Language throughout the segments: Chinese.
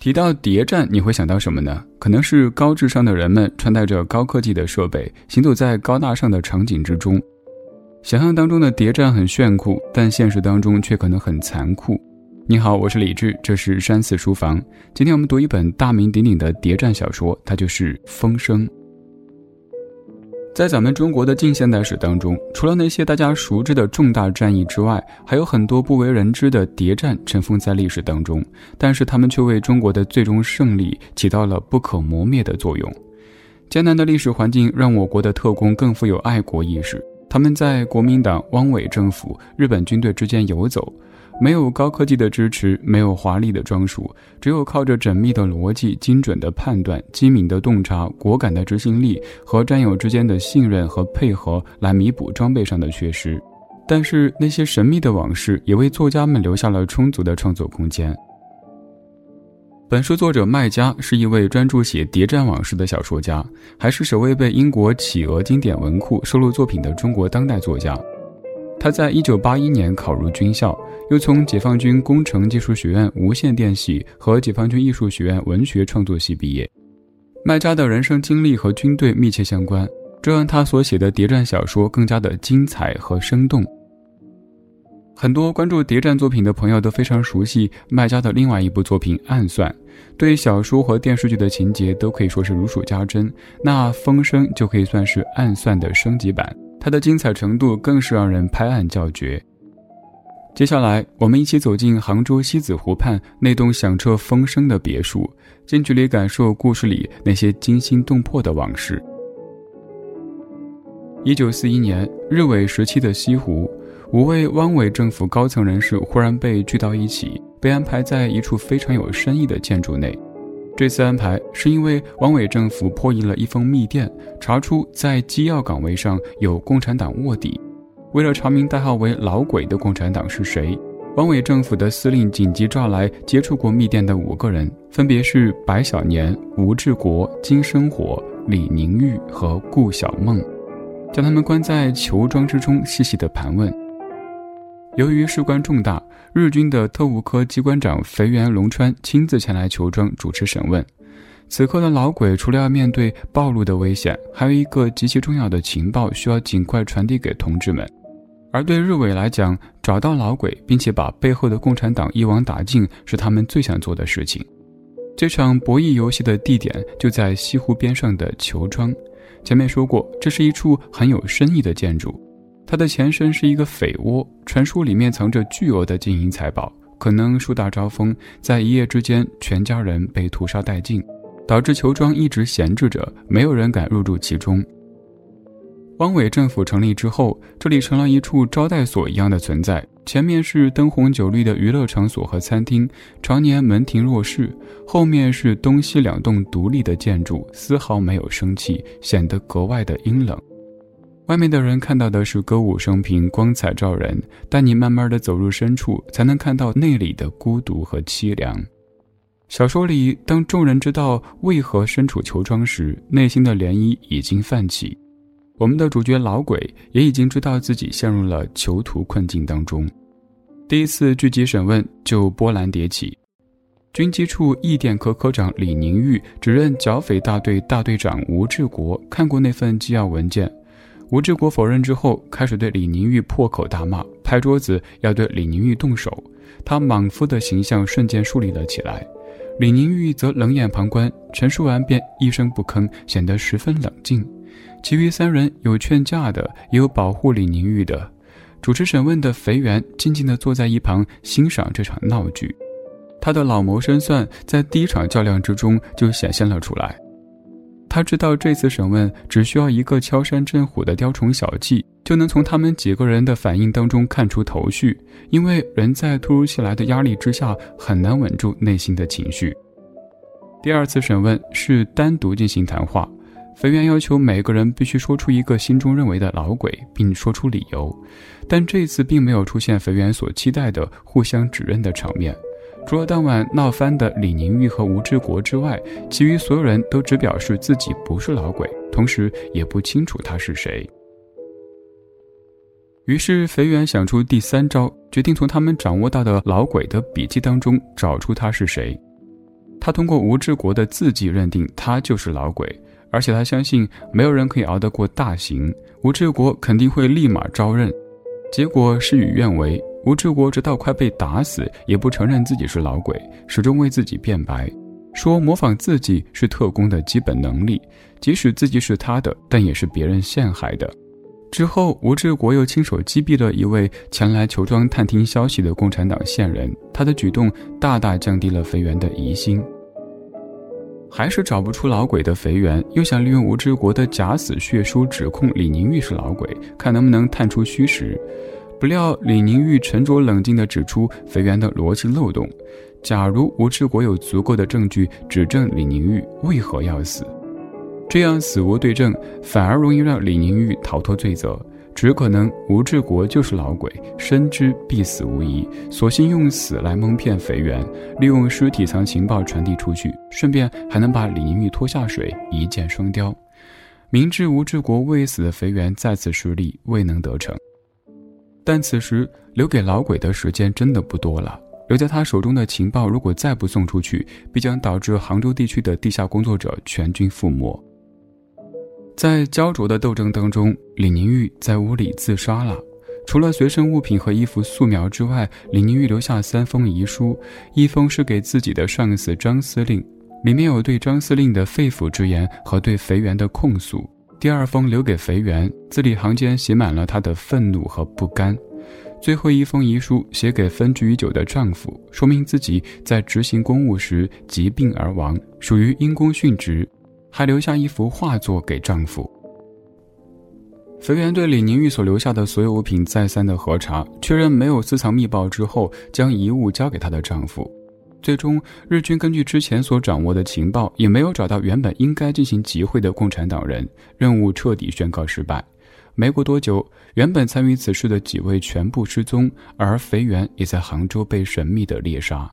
提到谍战，你会想到什么呢？可能是高智商的人们穿戴着高科技的设备，行走在高大上的场景之中。想象当中的谍战很炫酷，但现实当中却可能很残酷。你好，我是李智，这是山寺书房。今天我们读一本大名鼎鼎的谍战小说，它就是《风声》。在咱们中国的近现代史当中，除了那些大家熟知的重大战役之外，还有很多不为人知的谍战尘封在历史当中。但是他们却为中国的最终胜利起到了不可磨灭的作用。艰难的历史环境让我国的特工更富有爱国意识，他们在国民党、汪伪政府、日本军队之间游走。没有高科技的支持，没有华丽的装束，只有靠着缜密的逻辑、精准的判断、机敏的洞察、果敢的执行力和战友之间的信任和配合来弥补装备上的缺失。但是那些神秘的往事也为作家们留下了充足的创作空间。本书作者麦家是一位专注写谍战往事的小说家，还是首位被英国企鹅经典文库收录作品的中国当代作家。他在一九八一年考入军校，又从解放军工程技术学院无线电系和解放军艺术学院文学创作系毕业。麦家的人生经历和军队密切相关，这让他所写的谍战小说更加的精彩和生动。很多关注谍战作品的朋友都非常熟悉麦家的另外一部作品《暗算》，对小说和电视剧的情节都可以说是如数家珍。那《风声》就可以算是《暗算》的升级版。它的精彩程度更是让人拍案叫绝。接下来，我们一起走进杭州西子湖畔那栋响彻风声的别墅，近距离感受故事里那些惊心动魄的往事。一九四一年，日伪时期的西湖，五位汪伪政府高层人士忽然被聚到一起，被安排在一处非常有深意的建筑内。这次安排是因为汪伪政府破译了一封密电，查出在机要岗位上有共产党卧底。为了查明代号为“老鬼”的共产党是谁，汪伪政府的司令紧急召来接触过密电的五个人，分别是白小年、吴志国、金生火、李宁玉和顾小梦，将他们关在囚庄之中，细细的盘问。由于事关重大，日军的特务科机关长肥原龙川亲自前来求庄主持审问。此刻的老鬼除了要面对暴露的危险，还有一个极其重要的情报需要尽快传递给同志们。而对日伪来讲，找到老鬼并且把背后的共产党一网打尽，是他们最想做的事情。这场博弈游戏的地点就在西湖边上的球庄。前面说过，这是一处很有深意的建筑。它的前身是一个匪窝，传说里面藏着巨额的金银财宝，可能树大招风，在一夜之间，全家人被屠杀殆尽，导致球庄一直闲置着，没有人敢入住其中。汪伪政府成立之后，这里成了一处招待所一样的存在，前面是灯红酒绿的娱乐场所和餐厅，常年门庭若市，后面是东西两栋独立的建筑，丝毫没有生气，显得格外的阴冷。外面的人看到的是歌舞升平、光彩照人，但你慢慢的走入深处，才能看到内里的孤独和凄凉。小说里，当众人知道为何身处囚庄时，内心的涟漪已经泛起。我们的主角老鬼也已经知道自己陷入了囚徒困境当中。第一次聚集审问就波澜迭起，军机处义电科科长李宁玉指认剿匪大队大队长吴志国看过那份机要文件。吴志国否认之后，开始对李宁玉破口大骂，拍桌子要对李宁玉动手。他莽夫的形象瞬间树立了起来。李宁玉则冷眼旁观，陈述完便一声不吭，显得十分冷静。其余三人有劝架的，也有保护李宁玉的。主持审问的肥原静静地坐在一旁欣赏这场闹剧。他的老谋深算在第一场较量之中就显现了出来。他知道这次审问只需要一个敲山震虎的雕虫小技，就能从他们几个人的反应当中看出头绪。因为人在突如其来的压力之下很难稳住内心的情绪。第二次审问是单独进行谈话，肥原要求每个人必须说出一个心中认为的老鬼，并说出理由。但这次并没有出现肥原所期待的互相指认的场面。除了当晚闹翻的李宁玉和吴志国之外，其余所有人都只表示自己不是老鬼，同时也不清楚他是谁。于是肥原想出第三招，决定从他们掌握到的老鬼的笔记当中找出他是谁。他通过吴志国的字迹认定他就是老鬼，而且他相信没有人可以熬得过大刑，吴志国肯定会立马招认。结果事与愿违，吴志国直到快被打死，也不承认自己是老鬼，始终为自己辩白，说模仿自己是特工的基本能力，即使自己是他的，但也是别人陷害的。之后，吴志国又亲手击毙了一位前来求庄探听消息的共产党线人，他的举动大大降低了肥原的疑心。还是找不出老鬼的肥原，又想利用吴志国的假死血书指控李宁玉是老鬼，看能不能探出虚实。不料李宁玉沉着冷静地指出肥原的逻辑漏洞：假如吴志国有足够的证据指证李宁玉，为何要死？这样死无对证，反而容易让李宁玉逃脱罪责。只可能吴志国就是老鬼，深知必死无疑，索性用死来蒙骗肥原，利用尸体藏情报传递出去，顺便还能把李宁玉拖下水，一箭双雕。明知吴志国未死的肥原再次失利，未能得逞，但此时留给老鬼的时间真的不多了。留在他手中的情报，如果再不送出去，必将导致杭州地区的地下工作者全军覆没。在焦灼的斗争当中，李宁玉在屋里自杀了。除了随身物品和一幅素描之外，李宁玉留下三封遗书，一封是给自己的上司张司令，里面有对张司令的肺腑之言和对肥原的控诉；第二封留给肥原，字里行间写满了他的愤怒和不甘；最后一封遗书写给分居已久的丈夫，说明自己在执行公务时疾病而亡，属于因公殉职。还留下一幅画作给丈夫。肥原对李宁玉所留下的所有物品再三的核查，确认没有私藏密报之后，将遗物交给她的丈夫。最终，日军根据之前所掌握的情报，也没有找到原本应该进行集会的共产党人，任务彻底宣告失败。没过多久，原本参与此事的几位全部失踪，而肥原也在杭州被神秘的猎杀。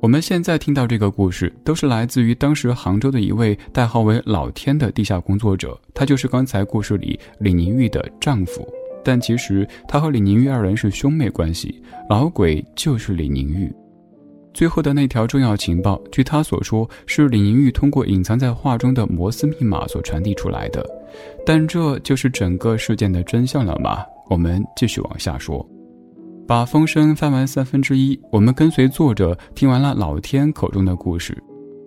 我们现在听到这个故事，都是来自于当时杭州的一位代号为老天的地下工作者，他就是刚才故事里李宁玉的丈夫。但其实他和李宁玉二人是兄妹关系，老鬼就是李宁玉。最后的那条重要情报，据他所说，是李宁玉通过隐藏在画中的摩斯密码所传递出来的。但这就是整个事件的真相了吗？我们继续往下说。把风声翻完三分之一，我们跟随作者听完了老天口中的故事。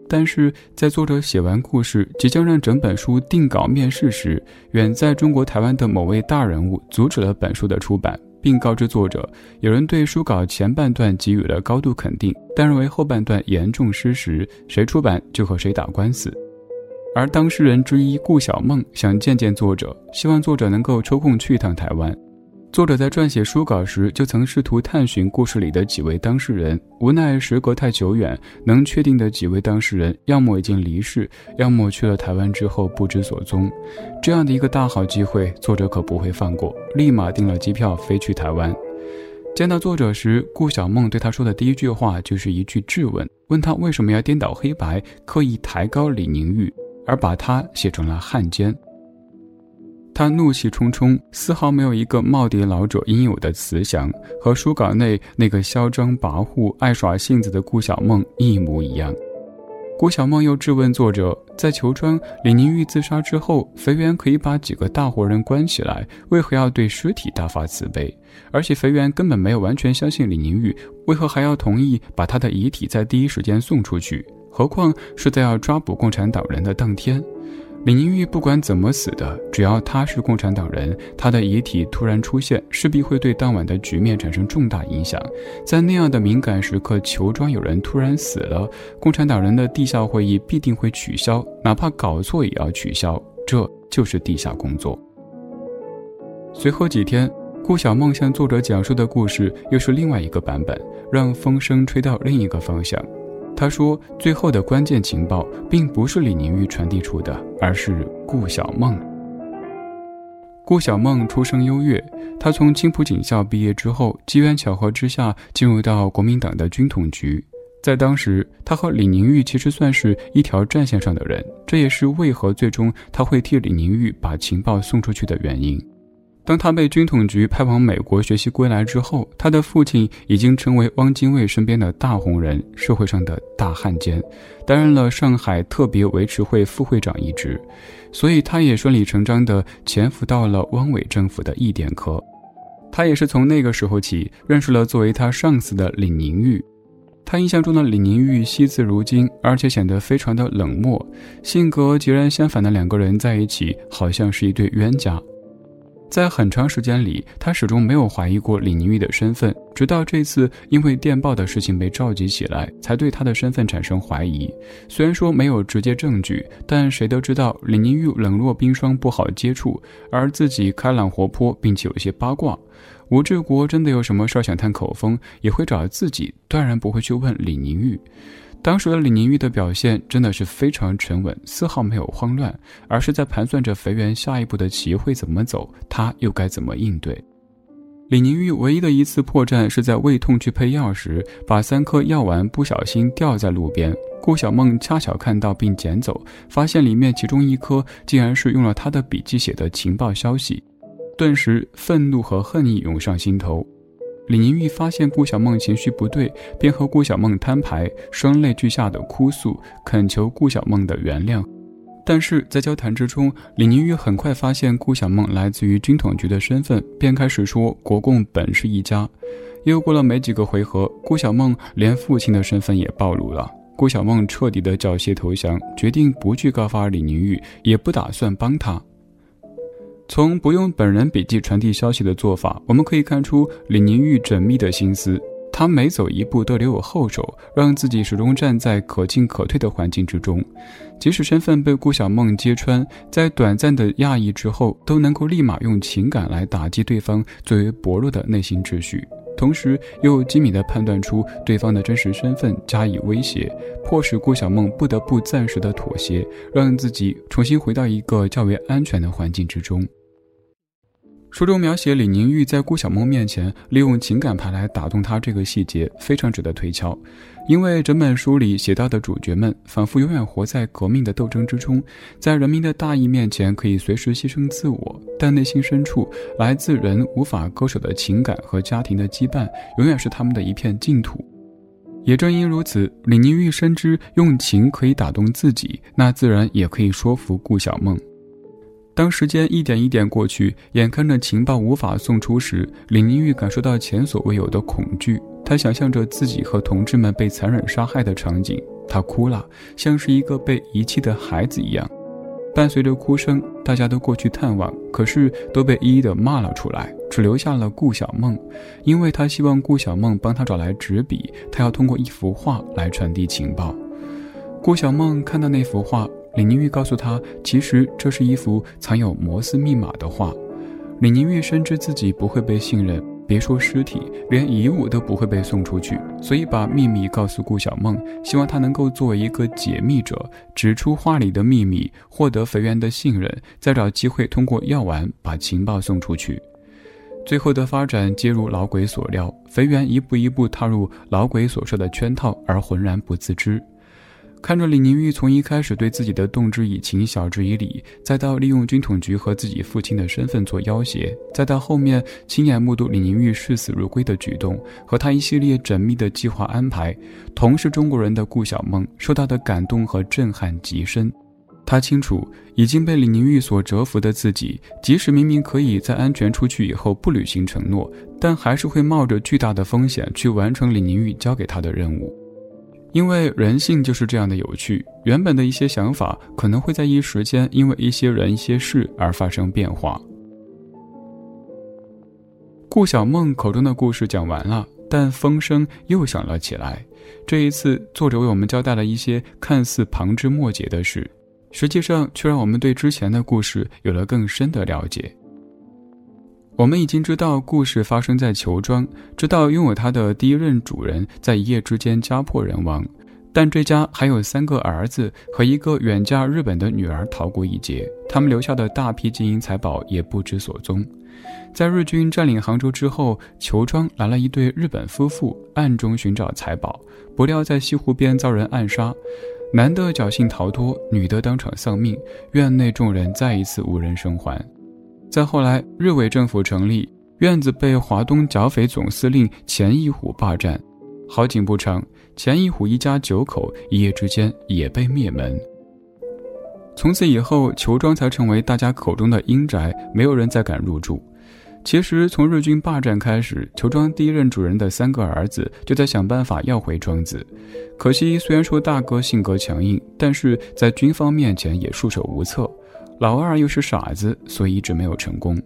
但是在作者写完故事，即将让整本书定稿面世时，远在中国台湾的某位大人物阻止了本书的出版，并告知作者，有人对书稿前半段给予了高度肯定，但认为后半段严重失实，谁出版就和谁打官司。而当事人之一顾小梦想见见作者，希望作者能够抽空去一趟台湾。作者在撰写书稿时，就曾试图探寻故事里的几位当事人，无奈时隔太久远，能确定的几位当事人，要么已经离世，要么去了台湾之后不知所踪。这样的一个大好机会，作者可不会放过，立马订了机票飞去台湾。见到作者时，顾小梦对他说的第一句话就是一句质问，问他为什么要颠倒黑白，刻意抬高李宁玉，而把他写成了汉奸。他怒气冲冲，丝毫没有一个耄耋老者应有的慈祥，和书稿内那个嚣张跋扈、爱耍性子的顾小梦一模一样。顾小梦又质问作者：在裘庄李宁玉自杀之后，肥原可以把几个大活人关起来，为何要对尸体大发慈悲？而且肥原根本没有完全相信李宁玉，为何还要同意把他的遗体在第一时间送出去？何况是在要抓捕共产党人的当天？李宁玉不管怎么死的，只要他是共产党人，他的遗体突然出现，势必会对当晚的局面产生重大影响。在那样的敏感时刻，裘庄有人突然死了，共产党人的地下会议必定会取消，哪怕搞错也要取消。这就是地下工作。随后几天，顾小梦向作者讲述的故事又是另外一个版本，让风声吹到另一个方向。他说：“最后的关键情报并不是李宁玉传递出的，而是顾小梦。顾小梦出生优越，他从青浦警校毕业之后，机缘巧合之下进入到国民党的军统局。在当时，他和李宁玉其实算是一条战线上的人，这也是为何最终他会替李宁玉把情报送出去的原因。”当他被军统局派往美国学习归来之后，他的父亲已经成为汪精卫身边的大红人，社会上的大汉奸，担任了上海特别维持会副会长一职，所以他也顺理成章地潜伏到了汪伪政府的一点科。他也是从那个时候起认识了作为他上司的李宁玉。他印象中的李宁玉惜字如金，而且显得非常的冷漠，性格截然相反的两个人在一起，好像是一对冤家。在很长时间里，他始终没有怀疑过李宁玉的身份，直到这次因为电报的事情被召集起来，才对他的身份产生怀疑。虽然说没有直接证据，但谁都知道李宁玉冷若冰霜，不好接触，而自己开朗活泼，并且有些八卦。吴志国真的有什么事儿想探口风，也会找自己，断然不会去问李宁玉。当时的李宁玉的表现真的是非常沉稳，丝毫没有慌乱，而是在盘算着肥圆下一步的棋会怎么走，他又该怎么应对。李宁玉唯一的一次破绽是在胃痛去配药时，把三颗药丸不小心掉在路边，顾小梦恰巧看到并捡走，发现里面其中一颗竟然是用了他的笔记写的情报消息，顿时愤怒和恨意涌上心头。李宁玉发现顾小梦情绪不对，便和顾小梦摊牌，声泪俱下的哭诉，恳求顾小梦的原谅。但是在交谈之中，李宁玉很快发现顾小梦来自于军统局的身份，便开始说国共本是一家。又过了没几个回合，顾小梦连父亲的身份也暴露了。顾小梦彻底的缴械投降，决定不去告发李宁玉，也不打算帮他。从不用本人笔记传递消息的做法，我们可以看出李宁玉缜密的心思。他每走一步都留有后手，让自己始终站在可进可退的环境之中。即使身份被顾小梦揭穿，在短暂的讶异之后，都能够立马用情感来打击对方最为薄弱的内心秩序，同时又机敏地判断出对方的真实身份，加以威胁，迫使顾小梦不得不暂时的妥协，让自己重新回到一个较为安全的环境之中。书中描写李宁玉在顾小梦面前利用情感牌来打动她这个细节非常值得推敲，因为整本书里写到的主角们仿佛永远活在革命的斗争之中，在人民的大义面前可以随时牺牲自我，但内心深处来自人无法割舍的情感和家庭的羁绊，永远是他们的一片净土。也正因如此，李宁玉深知用情可以打动自己，那自然也可以说服顾小梦。当时间一点一点过去，眼看着情报无法送出时，李宁玉感受到前所未有的恐惧。他想象着自己和同志们被残忍杀害的场景，他哭了，像是一个被遗弃的孩子一样。伴随着哭声，大家都过去探望，可是都被一一的骂了出来，只留下了顾小梦，因为他希望顾小梦帮他找来纸笔，他要通过一幅画来传递情报。顾小梦看到那幅画。李宁玉告诉他，其实这是一幅藏有摩斯密码的画。李宁玉深知自己不会被信任，别说尸体，连遗物都不会被送出去，所以把秘密告诉顾小梦，希望他能够作为一个解密者，指出画里的秘密，获得肥源的信任，再找机会通过药丸把情报送出去。最后的发展皆如老鬼所料，肥源一步一步踏入老鬼所设的圈套，而浑然不自知。看着李宁玉从一开始对自己的动之以情、晓之以理，再到利用军统局和自己父亲的身份做要挟，再到后面亲眼目睹李宁玉视死如归的举动和他一系列缜密的计划安排，同是中国人的顾小梦受到的感动和震撼极深。他清楚已经被李宁玉所折服的自己，即使明明可以在安全出去以后不履行承诺，但还是会冒着巨大的风险去完成李宁玉交给他的任务。因为人性就是这样的有趣，原本的一些想法可能会在一时间因为一些人、一些事而发生变化。顾小梦口中的故事讲完了，但风声又响了起来。这一次，作者为我们交代了一些看似旁枝末节的事，实际上却让我们对之前的故事有了更深的了解。我们已经知道故事发生在裘庄，知道拥有它的第一任主人在一夜之间家破人亡，但这家还有三个儿子和一个远嫁日本的女儿逃过一劫，他们留下的大批金银财宝也不知所踪。在日军占领杭州之后，裘庄来了一对日本夫妇，暗中寻找财宝，不料在西湖边遭人暗杀，男的侥幸逃脱，女的当场丧命，院内众人再一次无人生还。再后来，日伪政府成立，院子被华东剿匪总司令钱义虎霸占。好景不长，钱义虎一家九口一夜之间也被灭门。从此以后，裘庄才成为大家口中的阴宅，没有人再敢入住。其实，从日军霸占开始，裘庄第一任主人的三个儿子就在想办法要回庄子。可惜，虽然说大哥性格强硬，但是在军方面前也束手无策。老二又是傻子，所以一直没有成功。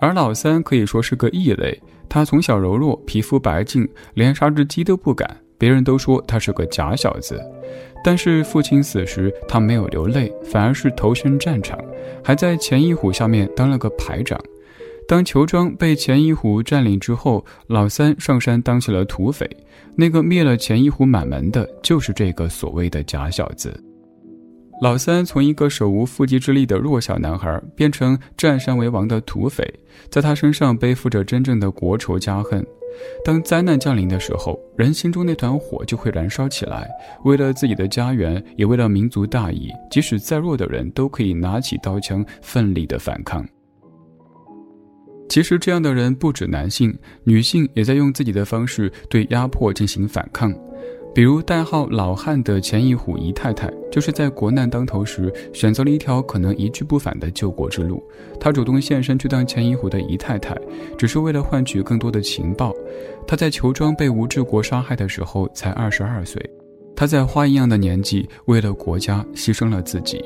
而老三可以说是个异类，他从小柔弱，皮肤白净，连杀只鸡都不敢。别人都说他是个假小子，但是父亲死时，他没有流泪，反而是投身战场，还在钱一虎下面当了个排长。当裘庄被钱一虎占领之后，老三上山当起了土匪。那个灭了钱一虎满门的，就是这个所谓的假小子。老三从一个手无缚鸡之力的弱小男孩，变成占山为王的土匪，在他身上背负着真正的国仇家恨。当灾难降临的时候，人心中那团火就会燃烧起来。为了自己的家园，也为了民族大义，即使再弱的人都可以拿起刀枪，奋力的反抗。其实，这样的人不止男性，女性也在用自己的方式对压迫进行反抗。比如代号老汉的钱义虎姨太太，就是在国难当头时，选择了一条可能一去不返的救国之路。他主动现身去当钱义虎的姨太太，只是为了换取更多的情报。他在裘庄被吴志国杀害的时候才二十二岁，他在花一样的年纪，为了国家牺牲了自己。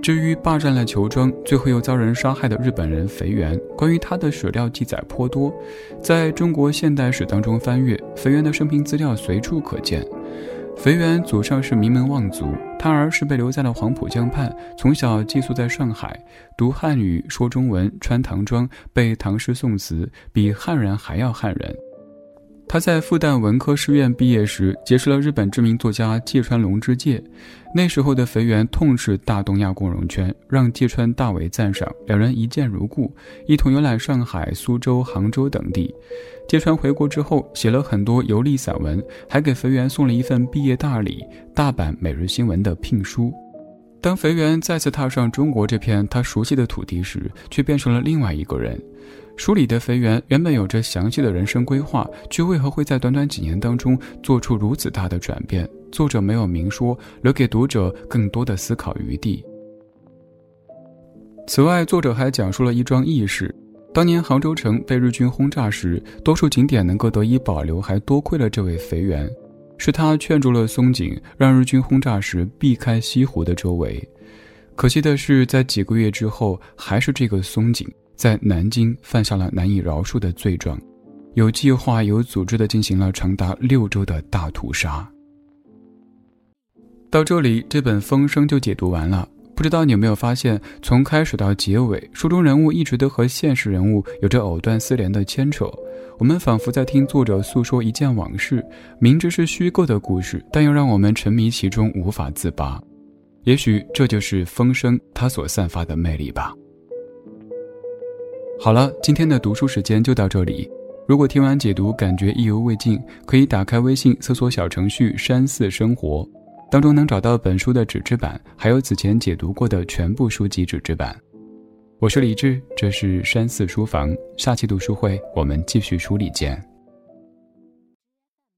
至于霸占了球庄，最后又遭人杀害的日本人肥原，关于他的史料记载颇多，在中国现代史当中翻阅肥原的生平资料随处可见。肥原祖上是名门望族，他儿是被留在了黄浦江畔，从小寄宿在上海，读汉语，说中文，穿唐装，背唐诗宋词，比汉人还要汉人。他在复旦文科师院毕业时，结识了日本知名作家芥川龙之介。那时候的肥原痛斥大东亚共荣圈，让芥川大为赞赏，两人一见如故，一同游览上海、苏州、杭州等地。芥川回国之后，写了很多游历散文，还给肥原送了一份毕业大礼——大阪每日新闻的聘书。当肥原再次踏上中国这片他熟悉的土地时，却变成了另外一个人。书里的肥原原本有着详细的人生规划，却为何会在短短几年当中做出如此大的转变？作者没有明说，留给读者更多的思考余地。此外，作者还讲述了一桩轶事：当年杭州城被日军轰炸时，多数景点能够得以保留，还多亏了这位肥原，是他劝住了松井，让日军轰炸时避开西湖的周围。可惜的是，在几个月之后，还是这个松井。在南京犯下了难以饶恕的罪状，有计划、有组织的进行了长达六周的大屠杀。到这里，这本《风声》就解读完了。不知道你有没有发现，从开始到结尾，书中人物一直都和现实人物有着藕断丝连的牵扯。我们仿佛在听作者诉说一件往事，明知是虚构的故事，但又让我们沉迷其中无法自拔。也许这就是《风声》它所散发的魅力吧。好了，今天的读书时间就到这里。如果听完解读感觉意犹未尽，可以打开微信搜索小程序“山寺生活”，当中能找到本书的纸质版，还有此前解读过的全部书籍纸质版。我是李志，这是山寺书房，下期读书会我们继续梳理见。